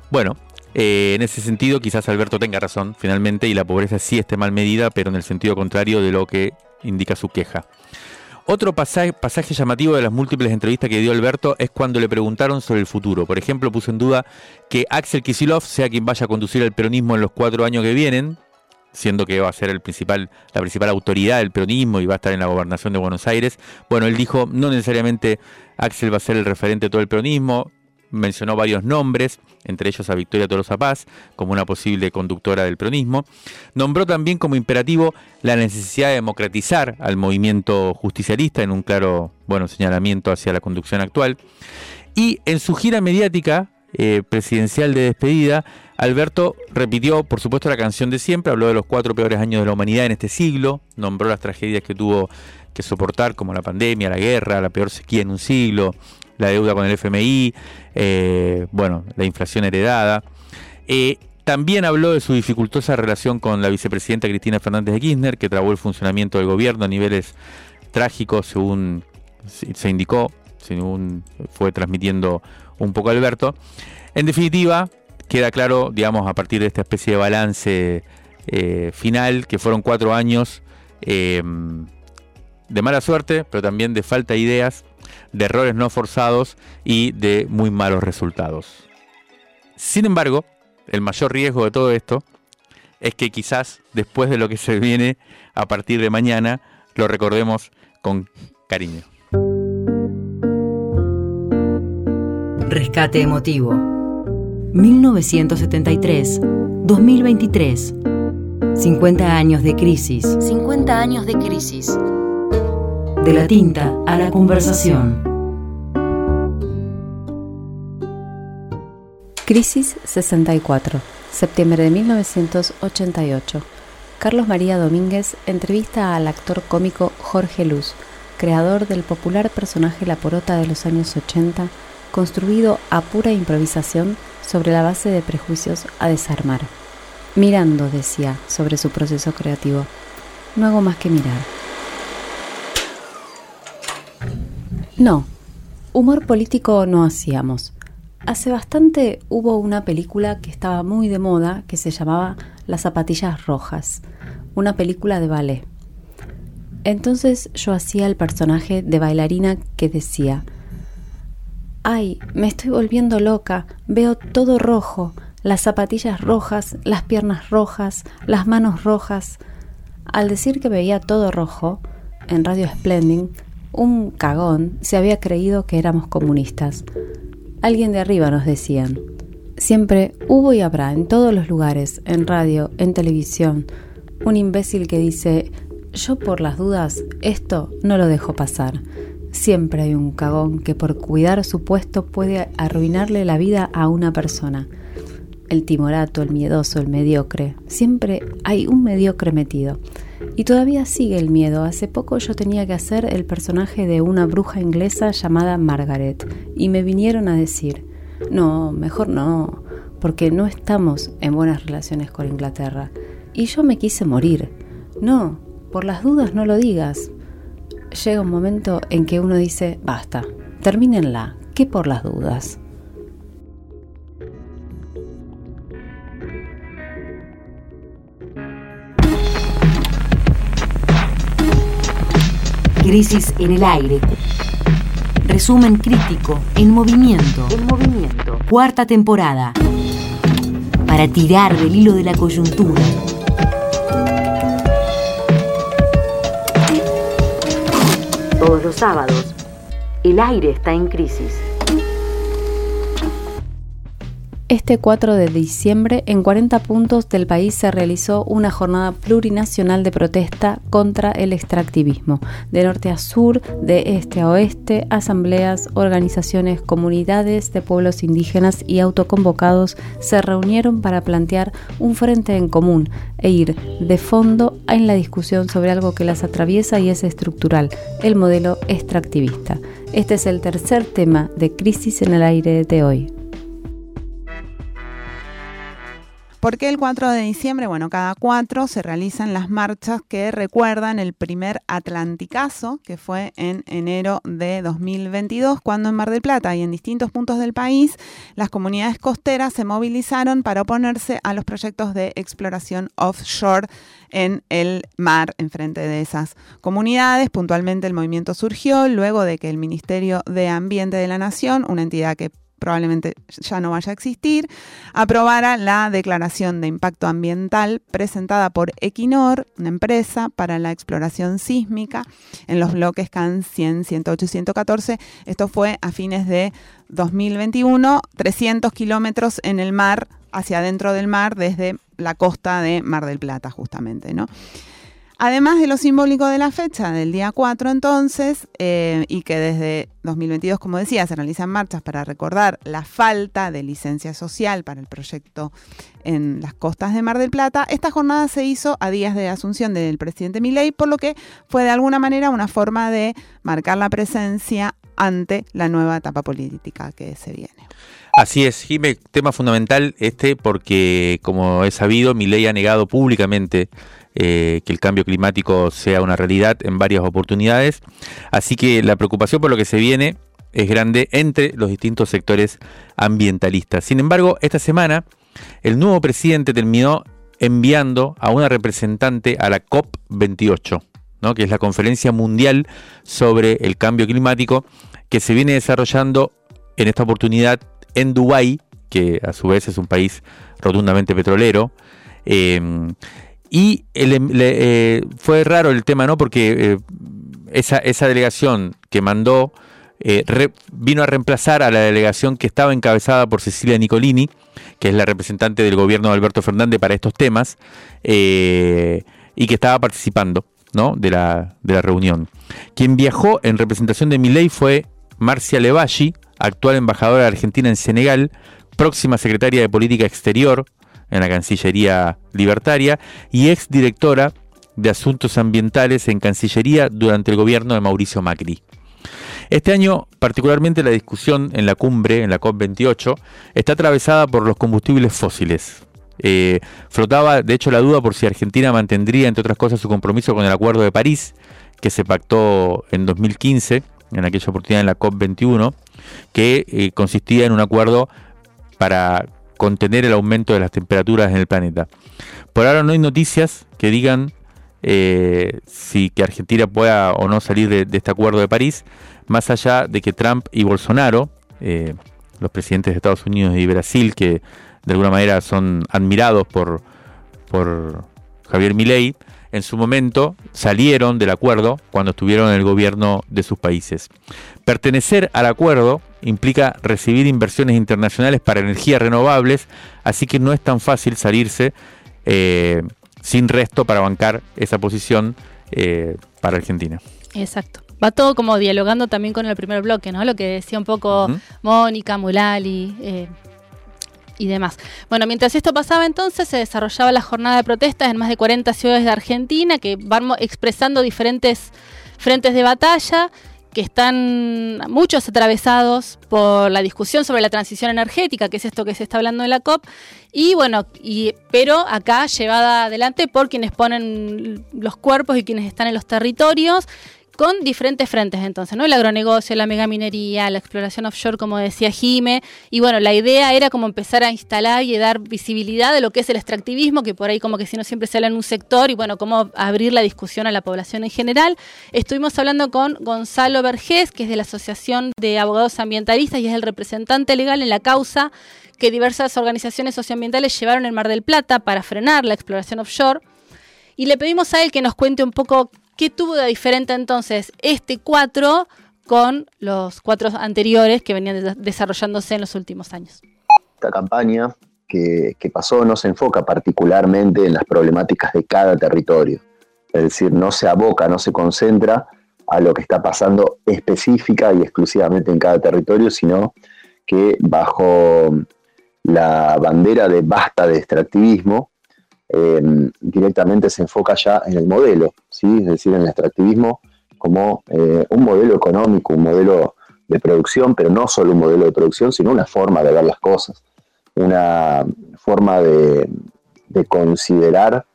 Bueno, eh, en ese sentido quizás Alberto tenga razón finalmente y la pobreza sí esté mal medida, pero en el sentido contrario de lo que indica su queja. Otro pasaje, llamativo de las múltiples entrevistas que dio Alberto es cuando le preguntaron sobre el futuro. Por ejemplo, puso en duda que Axel Kisilov sea quien vaya a conducir el peronismo en los cuatro años que vienen, siendo que va a ser el principal, la principal autoridad del peronismo y va a estar en la gobernación de Buenos Aires. Bueno, él dijo, no necesariamente Axel va a ser el referente de todo el peronismo, mencionó varios nombres, entre ellos a Victoria Tolosa Paz, como una posible conductora del peronismo. Nombró también como imperativo la necesidad de democratizar al movimiento justicialista en un claro bueno, señalamiento hacia la conducción actual. Y en su gira mediática eh, presidencial de despedida, Alberto repitió, por supuesto, la canción de siempre, habló de los cuatro peores años de la humanidad en este siglo, nombró las tragedias que tuvo que soportar, como la pandemia, la guerra, la peor sequía en un siglo, la deuda con el FMI, eh, bueno, la inflación heredada. Eh, también habló de su dificultosa relación con la vicepresidenta Cristina Fernández de Kirchner, que trabó el funcionamiento del gobierno a niveles trágicos, según se indicó, según fue transmitiendo un poco Alberto. En definitiva, queda claro, digamos, a partir de esta especie de balance eh, final, que fueron cuatro años de mala suerte, pero también de falta de ideas, de errores no forzados y de muy malos resultados. Sin embargo, el mayor riesgo de todo esto es que quizás después de lo que se viene a partir de mañana, lo recordemos con cariño. Rescate emotivo. 1973-2023. 50 años de crisis. 50 años de crisis de la tinta a la conversación. Crisis 64, septiembre de 1988. Carlos María Domínguez entrevista al actor cómico Jorge Luz, creador del popular personaje La Porota de los años 80, construido a pura improvisación sobre la base de prejuicios a desarmar. Mirando, decía, sobre su proceso creativo. No hago más que mirar. No, humor político no hacíamos. Hace bastante hubo una película que estaba muy de moda que se llamaba Las zapatillas rojas, una película de ballet. Entonces yo hacía el personaje de bailarina que decía, ay, me estoy volviendo loca, veo todo rojo, las zapatillas rojas, las piernas rojas, las manos rojas. Al decir que veía todo rojo, en Radio Splending, un cagón se había creído que éramos comunistas. Alguien de arriba nos decían. Siempre hubo y habrá en todos los lugares, en radio, en televisión, un imbécil que dice, yo por las dudas, esto no lo dejo pasar. Siempre hay un cagón que por cuidar su puesto puede arruinarle la vida a una persona. El timorato, el miedoso, el mediocre. Siempre hay un mediocre metido. Y todavía sigue el miedo. Hace poco yo tenía que hacer el personaje de una bruja inglesa llamada Margaret. Y me vinieron a decir, no, mejor no, porque no estamos en buenas relaciones con Inglaterra. Y yo me quise morir. No, por las dudas no lo digas llega un momento en que uno dice, basta, termínenla, ¿qué por las dudas? Crisis en el aire. Resumen crítico en movimiento. En movimiento. Cuarta temporada. Para tirar del hilo de la coyuntura todos los sábados. El aire está en crisis. Este 4 de diciembre, en 40 puntos del país se realizó una jornada plurinacional de protesta contra el extractivismo. De norte a sur, de este a oeste, asambleas, organizaciones, comunidades de pueblos indígenas y autoconvocados se reunieron para plantear un frente en común e ir de fondo en la discusión sobre algo que las atraviesa y es estructural, el modelo extractivista. Este es el tercer tema de Crisis en el Aire de hoy. ¿Por qué el 4 de diciembre? Bueno, cada 4 se realizan las marchas que recuerdan el primer Atlanticazo, que fue en enero de 2022, cuando en Mar del Plata y en distintos puntos del país las comunidades costeras se movilizaron para oponerse a los proyectos de exploración offshore en el mar enfrente de esas comunidades. Puntualmente el movimiento surgió luego de que el Ministerio de Ambiente de la Nación, una entidad que probablemente ya no vaya a existir, aprobara la declaración de impacto ambiental presentada por Equinor, una empresa para la exploración sísmica en los bloques CAN 100, 108 y 114. Esto fue a fines de 2021, 300 kilómetros en el mar, hacia adentro del mar, desde la costa de Mar del Plata, justamente, ¿no? Además de lo simbólico de la fecha del día 4 entonces, eh, y que desde 2022, como decía, se realizan marchas para recordar la falta de licencia social para el proyecto en las costas de Mar del Plata, esta jornada se hizo a días de asunción del presidente Milei, por lo que fue de alguna manera una forma de marcar la presencia ante la nueva etapa política que se viene. Así es, Jimé, tema fundamental este porque, como he sabido, Milei ha negado públicamente eh, que el cambio climático sea una realidad en varias oportunidades. Así que la preocupación por lo que se viene es grande entre los distintos sectores ambientalistas. Sin embargo, esta semana el nuevo presidente terminó enviando a una representante a la COP28, ¿no? que es la conferencia mundial sobre el cambio climático que se viene desarrollando en esta oportunidad en Dubái, que a su vez es un país rotundamente petrolero. Eh, y em, eh, fue raro el tema, ¿no? Porque eh, esa, esa, delegación que mandó eh, vino a reemplazar a la delegación que estaba encabezada por Cecilia Nicolini, que es la representante del gobierno de Alberto Fernández para estos temas, y que estaba participando ¿no? de, la, de la reunión. Quien viajó en representación de Milei fue Marcia Levalli, actual embajadora de Argentina en Senegal, próxima secretaria de Política Exterior en la Cancillería Libertaria y ex directora de Asuntos Ambientales en Cancillería durante el gobierno de Mauricio Macri. Este año, particularmente la discusión en la cumbre, en la COP28, está atravesada por los combustibles fósiles. Eh, flotaba, de hecho, la duda por si Argentina mantendría, entre otras cosas, su compromiso con el Acuerdo de París, que se pactó en 2015, en aquella oportunidad en la COP21, que eh, consistía en un acuerdo para contener el aumento de las temperaturas en el planeta. Por ahora no hay noticias que digan eh, si que Argentina pueda o no salir de, este acuerdo de París, más allá de que Trump y Bolsonaro, eh, los presidentes de Estados Unidos y Brasil, que de alguna manera son admirados por, por Javier Milei, en su momento salieron del acuerdo cuando estuvieron en el gobierno de sus países. Pertenecer al acuerdo implica recibir inversiones internacionales para energías renovables, así que no es tan fácil salirse eh, sin resto para bancar esa posición eh, para Argentina. Exacto. va todo como dialogando también con el primer bloque, ¿no? Lo que decía un poco Mónica, Mulali. Eh, y demás. Bueno, mientras esto pasaba entonces, se desarrollaba la jornada de protestas en más de 40 ciudades de Argentina que van expresando diferentes frentes de batalla que están muchos atravesados por la discusión sobre la transición energética, que es esto que se está hablando en la COP, y bueno, y, pero acá llevada adelante por quienes ponen los cuerpos y quienes están en los territorios con diferentes frentes entonces, ¿no? El agronegocio, la megaminería, la exploración offshore, como decía Jime, y bueno, la idea era como empezar a instalar y dar visibilidad de lo que es el extractivismo, que por ahí como que si no siempre se habla en un sector, y bueno, cómo abrir la discusión a la población en general. Estuvimos hablando con Gonzalo Vergés, que es de la Asociación de Abogados Ambientalistas y es el representante legal en la causa que diversas organizaciones socioambientales llevaron en Mar del Plata para frenar la exploración offshore. Y le pedimos a él que nos cuente un poco ¿Qué tuvo de diferente entonces este 4 con los cuatro anteriores que venían desarrollándose en los últimos años? Esta campaña que, pasó no se enfoca particularmente en las problemáticas de cada territorio, es decir, no se aboca, no se concentra a lo que está pasando específica y exclusivamente en cada territorio, sino que bajo la bandera de basta de extractivismo, Em, directamente se enfoca ya en el modelo, ¿sí? es decir, en el extractivismo como eh, un modelo económico, un modelo de producción, pero no solo un modelo de producción, sino una forma de ver las cosas, una forma de, considerar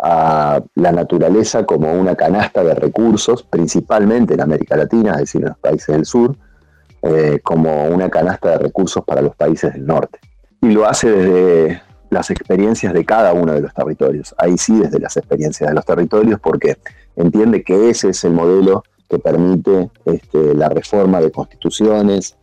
a la naturaleza como una canasta de recursos, principalmente en América Latina, es decir, en los países del sur, eh, como una canasta de recursos para los países del norte. Y lo hace desde las experiencias de cada uno de los territorios. Ahí sí, desde las experiencias de los territorios, porque entiende que ese es el modelo que permite este, la reforma de constituciones,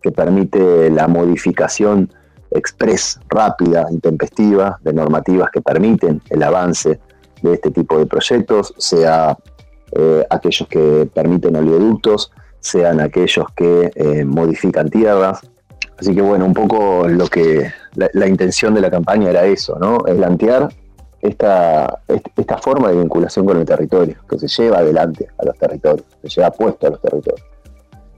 que permite la modificación express, rápida, intempestiva, de normativas que permiten el avance de este tipo de proyectos, sea eh, aquellos que permiten oleoductos, sean aquellos que eh, modifican tierras, Así que bueno, un poco lo que la, intención de la campaña era eso, ¿no? Plantear esta, esta forma de vinculación con el territorio, que se lleva adelante a los territorios, se lleva puesto a los territorios.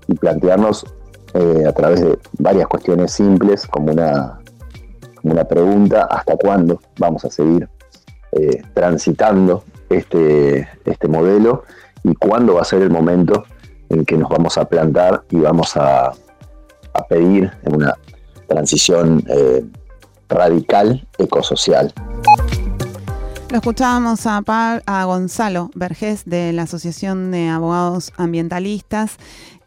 Y plantearnos eh, a través de varias cuestiones simples, como una, una pregunta, ¿hasta cuándo vamos a seguir eh, transitando este, este modelo? ¿Y cuándo va a ser el momento en que nos vamos a plantar y vamos a a pedir en una transición eh, radical ecosocial. Lo escuchábamos a, a Gonzalo Vergés de la Asociación de Abogados Ambientalistas.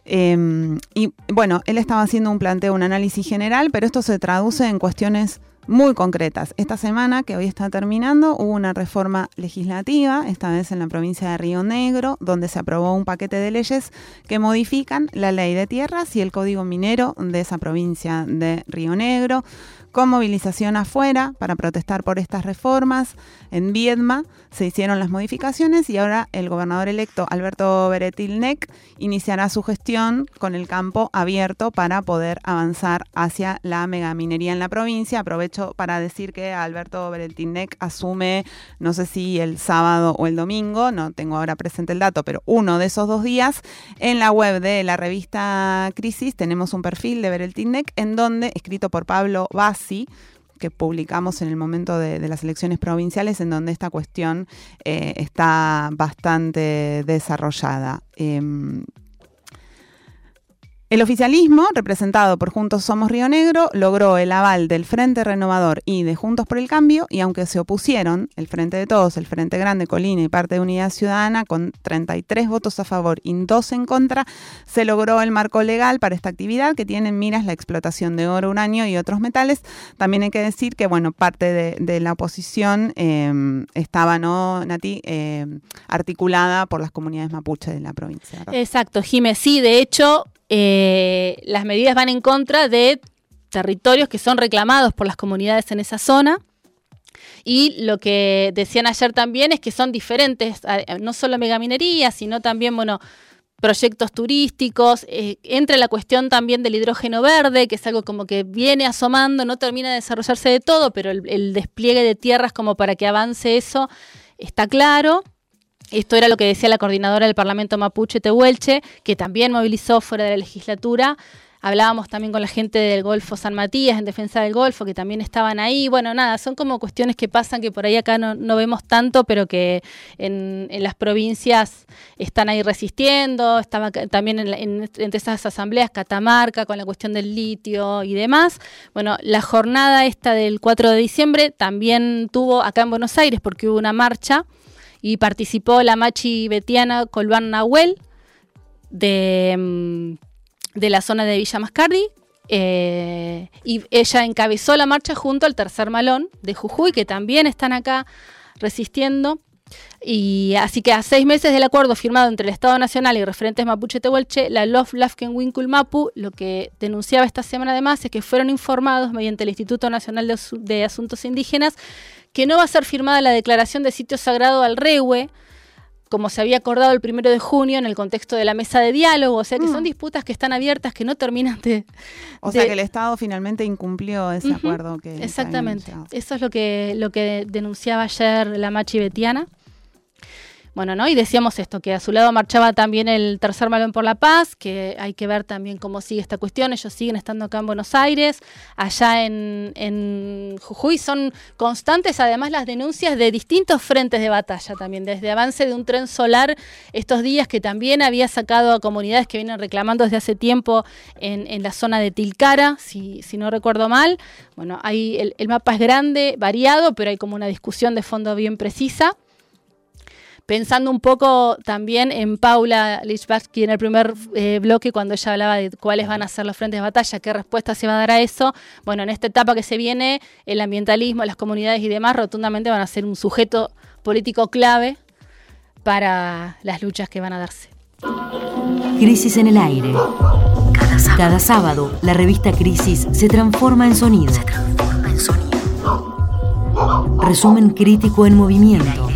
Em, y bueno, él estaba haciendo un planteo, un análisis general, pero esto se traduce en cuestiones muy concretas. Esta semana, que hoy está terminando, hubo una reforma legislativa, esta vez en la provincia de Río Negro, donde se aprobó un paquete de leyes que modifican la ley de tierras y el código minero de esa provincia de Río Negro con movilización afuera para protestar por estas reformas. En Viedma se hicieron las modificaciones y ahora el gobernador electo Alberto Beretilnec iniciará su gestión con el campo abierto para poder avanzar hacia la megaminería en la provincia. Aprovecho para decir que Alberto Beretilnec asume, no sé si el sábado o el domingo, no tengo ahora presente el dato, pero uno de esos dos días, en la web de la revista Crisis tenemos un perfil de Beretilnec en donde, escrito por Pablo Bassi, que publicamos en el momento de, las elecciones provinciales, en donde esta cuestión eh, está bastante desarrollada. Em, el oficialismo, representado por Juntos Somos Río Negro, logró el aval del Frente Renovador y de Juntos por el Cambio, y aunque se opusieron el Frente de Todos, el Frente Grande, Colina y parte de Unidad Ciudadana, con 33 votos a favor y 2 en contra, se logró el marco legal para esta actividad que tiene en miras la explotación de oro, uranio y otros metales. También hay que decir que, bueno, parte de, la oposición em, estaba, ¿no, Nati?, em, articulada por las comunidades mapuche de la provincia. Exacto, Jiménez. Sí, de hecho, eh, las medidas van en contra de territorios que son reclamados por las comunidades en esa zona. Y lo que decían ayer también es que son diferentes, no solo megaminería, sino también, bueno, proyectos turísticos, eh, entre la cuestión también del hidrógeno verde, que es algo como que viene asomando, no termina de desarrollarse de todo, pero el despliegue de tierras como para que avance eso está claro. Esto era lo que decía la coordinadora del Parlamento Mapuche Tehuelche, que también movilizó fuera de la legislatura Hablábamos también con la gente del Golfo San Matías, en defensa del Golfo, que también estaban ahí. Bueno, nada, son como cuestiones que pasan que por ahí acá no, vemos tanto, pero que en, las provincias están ahí resistiendo. Estaba también entre esas asambleas Catamarca con la cuestión del litio y demás. Bueno, la jornada esta del 4 de diciembre también tuvo acá en Buenos Aires porque hubo una marcha y participó la machi betiana Colbán Nahuel de mm, de la zona de Villa Mascardi. Eh, y ella encabezó la marcha junto al tercer malón de Jujuy, que también están acá resistiendo. Y así que a seis meses del acuerdo firmado entre el Estado Nacional y referentes mapuche tehuelche, la Lof Lafken Winkul Mapu lo que denunciaba esta semana además es que fueron informados mediante el Instituto Nacional de Asuntos Indígenas que no va a ser firmada la declaración de sitio sagrado al Rehue, como se había acordado el primero de junio en el contexto de la mesa de diálogo, o sea que son mm. disputas que están abiertas, que no terminan de... O sea que el Estado finalmente incumplió ese acuerdo que... Exactamente, eso es lo que, lo que denunciaba ayer la Machi Betiana. Bueno, ¿no? Y decíamos esto, que a su lado marchaba también el tercer balón por la paz, que hay que ver también cómo sigue esta cuestión. Ellos siguen estando acá en Buenos Aires, allá en, Jujuy son constantes además las denuncias de distintos frentes de batalla también, desde avance de un tren solar estos días que también había sacado a comunidades que vienen reclamando desde hace tiempo en, la zona de Tilcara, si, si no recuerdo mal. Bueno, hay, el, el mapa es grande, variado, pero hay como una discusión de fondo bien precisa pensando un poco también en Paula Lichbarsky en el primer eh, bloque cuando ella hablaba de cuáles van a ser los frentes de batalla, qué respuesta se va a dar a eso. Bueno, en esta etapa que se viene, el ambientalismo, las comunidades y demás rotundamente van a ser un sujeto político clave para las luchas que van a darse. Crisis en el aire. Cada sábado, la revista Crisis se transforma en sonido. Se transforma en sonido. Resumen crítico en movimiento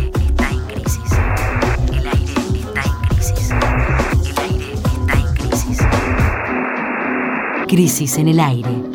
Crisis en el aire.